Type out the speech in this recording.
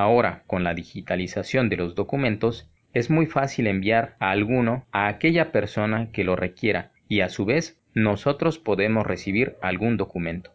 Ahora, con la digitalización de los documentos, es muy fácil enviar a alguno a aquella persona que lo requiera y a su vez nosotros podemos recibir algún documento.